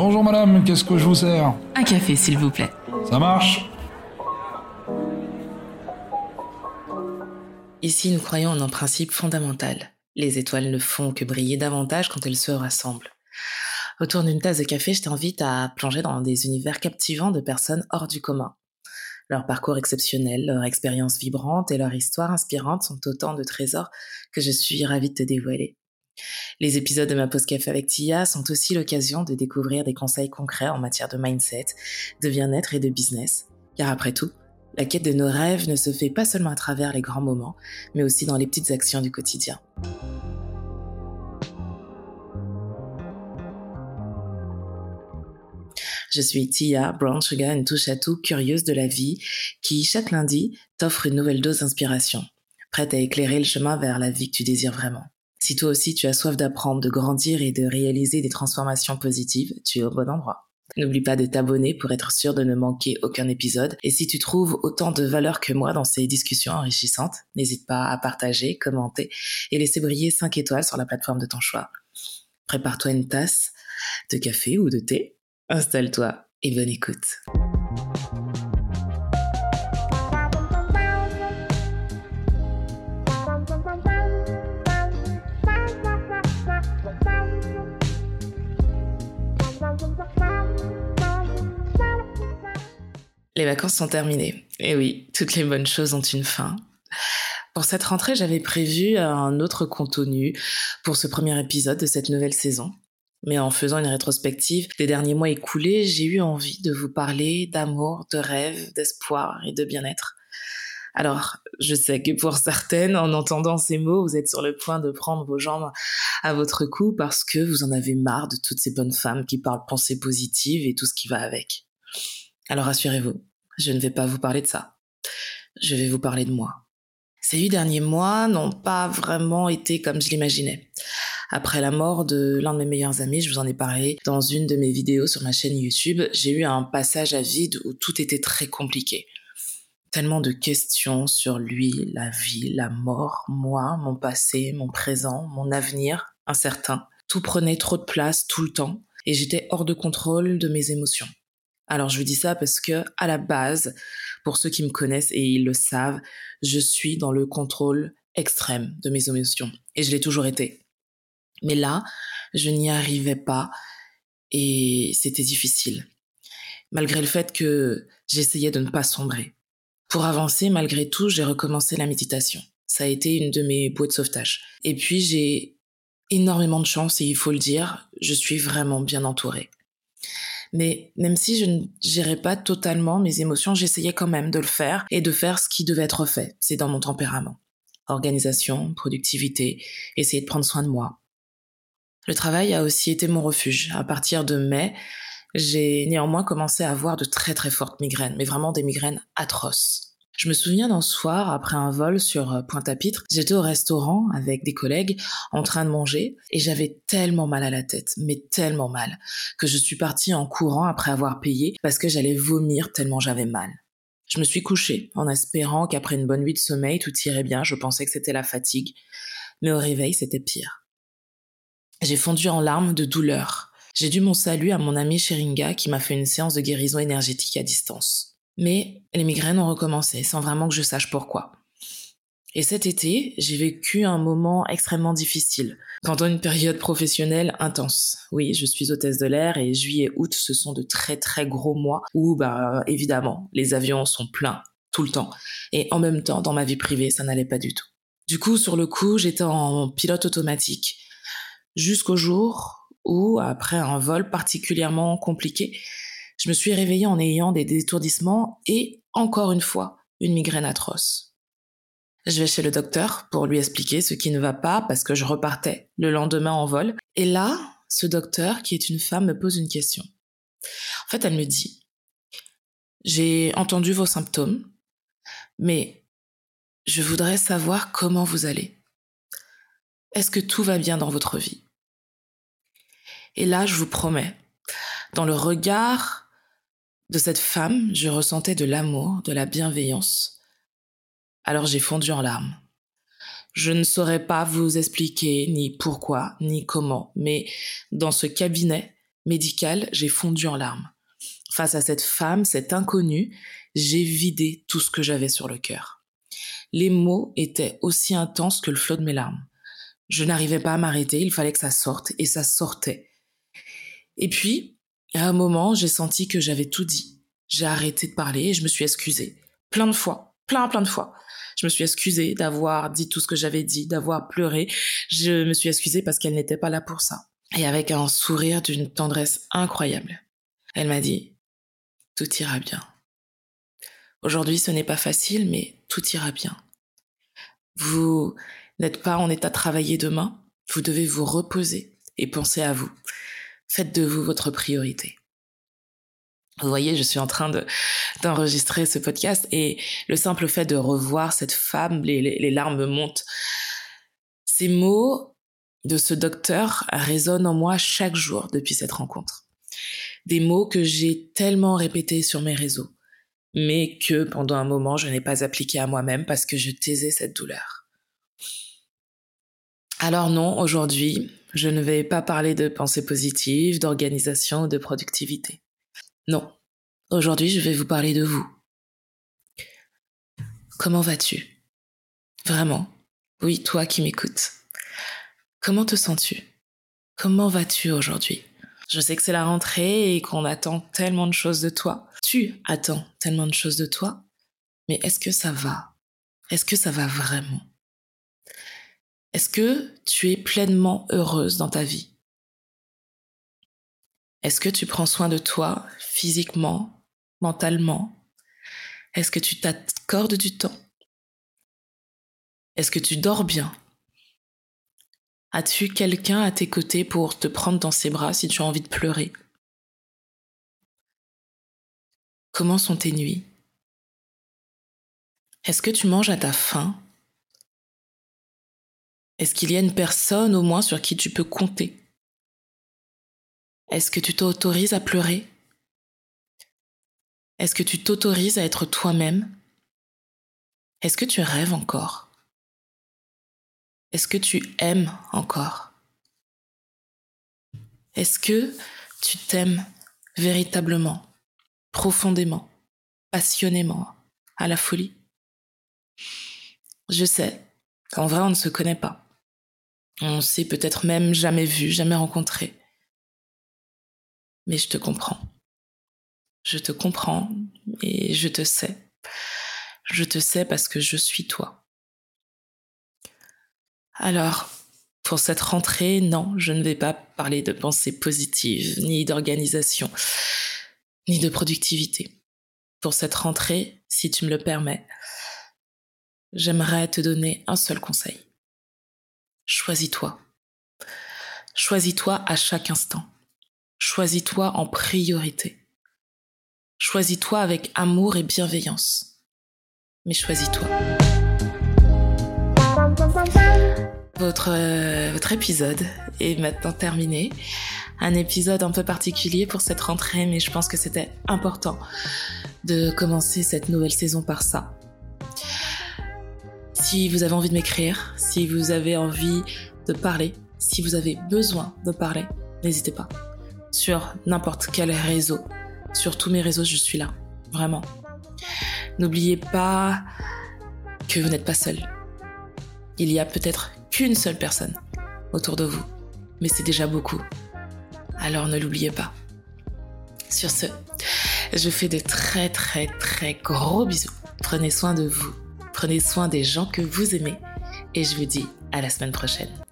Bonjour madame, qu'est-ce que je vous sers Un café, s'il vous plaît. Ça marche Ici, nous croyons en un principe fondamental. Les étoiles ne font que briller davantage quand elles se rassemblent. Autour d'une tasse de café, je t'invite à plonger dans des univers captivants de personnes hors du commun. Leur parcours exceptionnel, leur expérience vibrante et leur histoire inspirante sont autant de trésors que je suis ravie de te dévoiler. Les épisodes de ma pause café avec Tia sont aussi l'occasion de découvrir des conseils concrets en matière de mindset, de bien-être et de business. Car après tout, la quête de nos rêves ne se fait pas seulement à travers les grands moments, mais aussi dans les petites actions du quotidien. Je suis Tia, Brown Sugar, une touche à tout curieuse de la vie, qui chaque lundi t'offre une nouvelle dose d'inspiration, prête à éclairer le chemin vers la vie que tu désires vraiment. Si toi aussi tu as soif d'apprendre, de grandir et de réaliser des transformations positives, tu es au bon endroit. N'oublie pas de t'abonner pour être sûr de ne manquer aucun épisode. Et si tu trouves autant de valeur que moi dans ces discussions enrichissantes, n'hésite pas à partager, commenter et laisser briller 5 étoiles sur la plateforme de ton choix. Prépare-toi une tasse de café ou de thé Installe-toi et bonne écoute. Les vacances sont terminées. Et oui, toutes les bonnes choses ont une fin. Pour cette rentrée, j'avais prévu un autre contenu pour ce premier épisode de cette nouvelle saison. Mais en faisant une rétrospective des derniers mois écoulés, j'ai eu envie de vous parler d'amour, de rêve, d'espoir et de bien-être. Alors, je sais que pour certaines, en entendant ces mots, vous êtes sur le point de prendre vos jambes à votre cou parce que vous en avez marre de toutes ces bonnes femmes qui parlent pensée positive et tout ce qui va avec. Alors rassurez-vous, je ne vais pas vous parler de ça. Je vais vous parler de moi. Ces huit derniers mois n'ont pas vraiment été comme je l'imaginais. Après la mort de l'un de mes meilleurs amis, je vous en ai parlé dans une de mes vidéos sur ma chaîne YouTube, j'ai eu un passage à vide où tout était très compliqué. Tellement de questions sur lui, la vie, la mort, moi, mon passé, mon présent, mon avenir, incertain. Tout prenait trop de place tout le temps et j'étais hors de contrôle de mes émotions. Alors je vous dis ça parce que à la base, pour ceux qui me connaissent et ils le savent, je suis dans le contrôle extrême de mes émotions et je l'ai toujours été. Mais là, je n'y arrivais pas et c'était difficile. Malgré le fait que j'essayais de ne pas sombrer. Pour avancer, malgré tout, j'ai recommencé la méditation. Ça a été une de mes bouées de sauvetage. Et puis j'ai énormément de chance et il faut le dire, je suis vraiment bien entourée. Mais même si je ne gérais pas totalement mes émotions, j'essayais quand même de le faire et de faire ce qui devait être fait. C'est dans mon tempérament. Organisation, productivité, essayer de prendre soin de moi. Le travail a aussi été mon refuge. À partir de mai, j'ai néanmoins commencé à avoir de très très fortes migraines, mais vraiment des migraines atroces. Je me souviens d'un soir, après un vol sur euh, Pointe-à-Pitre, j'étais au restaurant avec des collègues en train de manger et j'avais tellement mal à la tête, mais tellement mal, que je suis partie en courant après avoir payé parce que j'allais vomir tellement j'avais mal. Je me suis couchée en espérant qu'après une bonne nuit de sommeil tout irait bien, je pensais que c'était la fatigue, mais au réveil c'était pire. J'ai fondu en larmes de douleur. J'ai dû mon salut à mon ami Sheringa qui m'a fait une séance de guérison énergétique à distance. Mais les migraines ont recommencé sans vraiment que je sache pourquoi. Et cet été, j'ai vécu un moment extrêmement difficile, pendant une période professionnelle intense. Oui, je suis hôtesse de l'air et juillet et août, ce sont de très très gros mois où, bah, évidemment, les avions sont pleins tout le temps. Et en même temps, dans ma vie privée, ça n'allait pas du tout. Du coup, sur le coup, j'étais en pilote automatique. Jusqu'au jour où, après un vol particulièrement compliqué, je me suis réveillée en ayant des détourdissements et, encore une fois, une migraine atroce. Je vais chez le docteur pour lui expliquer ce qui ne va pas parce que je repartais le lendemain en vol. Et là, ce docteur, qui est une femme, me pose une question. En fait, elle me dit, j'ai entendu vos symptômes, mais je voudrais savoir comment vous allez. Est-ce que tout va bien dans votre vie? Et là, je vous promets, dans le regard de cette femme, je ressentais de l'amour, de la bienveillance. Alors j'ai fondu en larmes. Je ne saurais pas vous expliquer ni pourquoi, ni comment, mais dans ce cabinet, médical, j'ai fondu en larmes. Face à cette femme, cette inconnue, j'ai vidé tout ce que j'avais sur le cœur. Les mots étaient aussi intenses que le flot de mes larmes. Je n'arrivais pas à m'arrêter, il fallait que ça sorte, et ça sortait. Et puis, à un moment, j'ai senti que j'avais tout dit. J'ai arrêté de parler et je me suis excusée. Plein de fois, plein, plein de fois. Je me suis excusée d'avoir dit tout ce que j'avais dit, d'avoir pleuré. Je me suis excusée parce qu'elle n'était pas là pour ça. Et avec un sourire d'une tendresse incroyable. Elle m'a dit, tout ira bien. Aujourd'hui, ce n'est pas facile, mais tout ira bien. Vous n'êtes pas en état de travailler demain. Vous devez vous reposer et penser à vous. Faites de vous votre priorité. Vous voyez, je suis en train de d'enregistrer ce podcast et le simple fait de revoir cette femme, les, les, larmes montent. Ces mots de ce docteur résonnent en moi chaque jour depuis cette rencontre. Des mots que j'ai tellement répétés sur mes réseaux, mais que pendant un moment je n'ai pas appliqué à moi-même parce que je taisais cette douleur. Alors non, aujourd'hui, je ne vais pas parler de pensée positive, d'organisation de productivité. Non. Aujourd'hui, je vais vous parler de vous. Comment vas-tu? Vraiment? Oui, toi qui m'écoutes. Comment te sens-tu? Comment vas-tu aujourd'hui? Je sais que c'est la rentrée et qu'on attend tellement de choses de toi. Tu attends tellement de choses de toi. Mais est-ce que ça va? Est-ce que ça va vraiment? Est-ce que tu es pleinement heureuse dans ta vie? Est-ce que tu prends soin de toi physiquement, mentalement? Est-ce que tu t'accordes du temps? Est-ce que tu dors bien? As-tu quelqu'un à tes côtés pour te prendre dans ses bras si tu as envie de pleurer? Comment sont tes nuits? Est-ce que tu manges à ta faim? Est-ce qu'il y a une personne au moins sur qui tu peux compter? Est-ce que tu t'autorises à pleurer? Est-ce que tu t'autorises à être toi-même? Est-ce que tu rêves encore? Est-ce que tu aimes encore? Est-ce que tu t'aimes véritablement, profondément, passionnément, à la folie? Je sais qu'en vrai on ne se connaît pas. On s'est peut-être même jamais vu, jamais rencontré. Mais je te comprends. Je te comprends et je te sais. Je te sais parce que je suis toi. Alors, pour cette rentrée, non, je ne vais pas parler de pensée positive, ni d'organisation, ni de productivité. Pour cette rentrée, si tu me le permets, j'aimerais te donner un seul conseil. Choisis-toi. Choisis-toi à chaque instant. Choisis-toi en priorité. Choisis-toi avec amour et bienveillance. Mais choisis-toi. Votre, euh, votre épisode est maintenant terminé. Un épisode un peu particulier pour cette rentrée, mais je pense que c'était important de commencer cette nouvelle saison par ça. Si vous avez envie de m'écrire, si vous avez envie de parler, si vous avez besoin de parler, n'hésitez pas. Sur n'importe quel réseau, sur tous mes réseaux, je suis là. Vraiment. N'oubliez pas que vous n'êtes pas seul. Il y a peut-être qu'une seule personne autour de vous, mais c'est déjà beaucoup. Alors ne l'oubliez pas. Sur ce, je fais de très très très gros bisous. Prenez soin de vous. Prenez soin des gens que vous aimez. Et je vous dis à la semaine prochaine.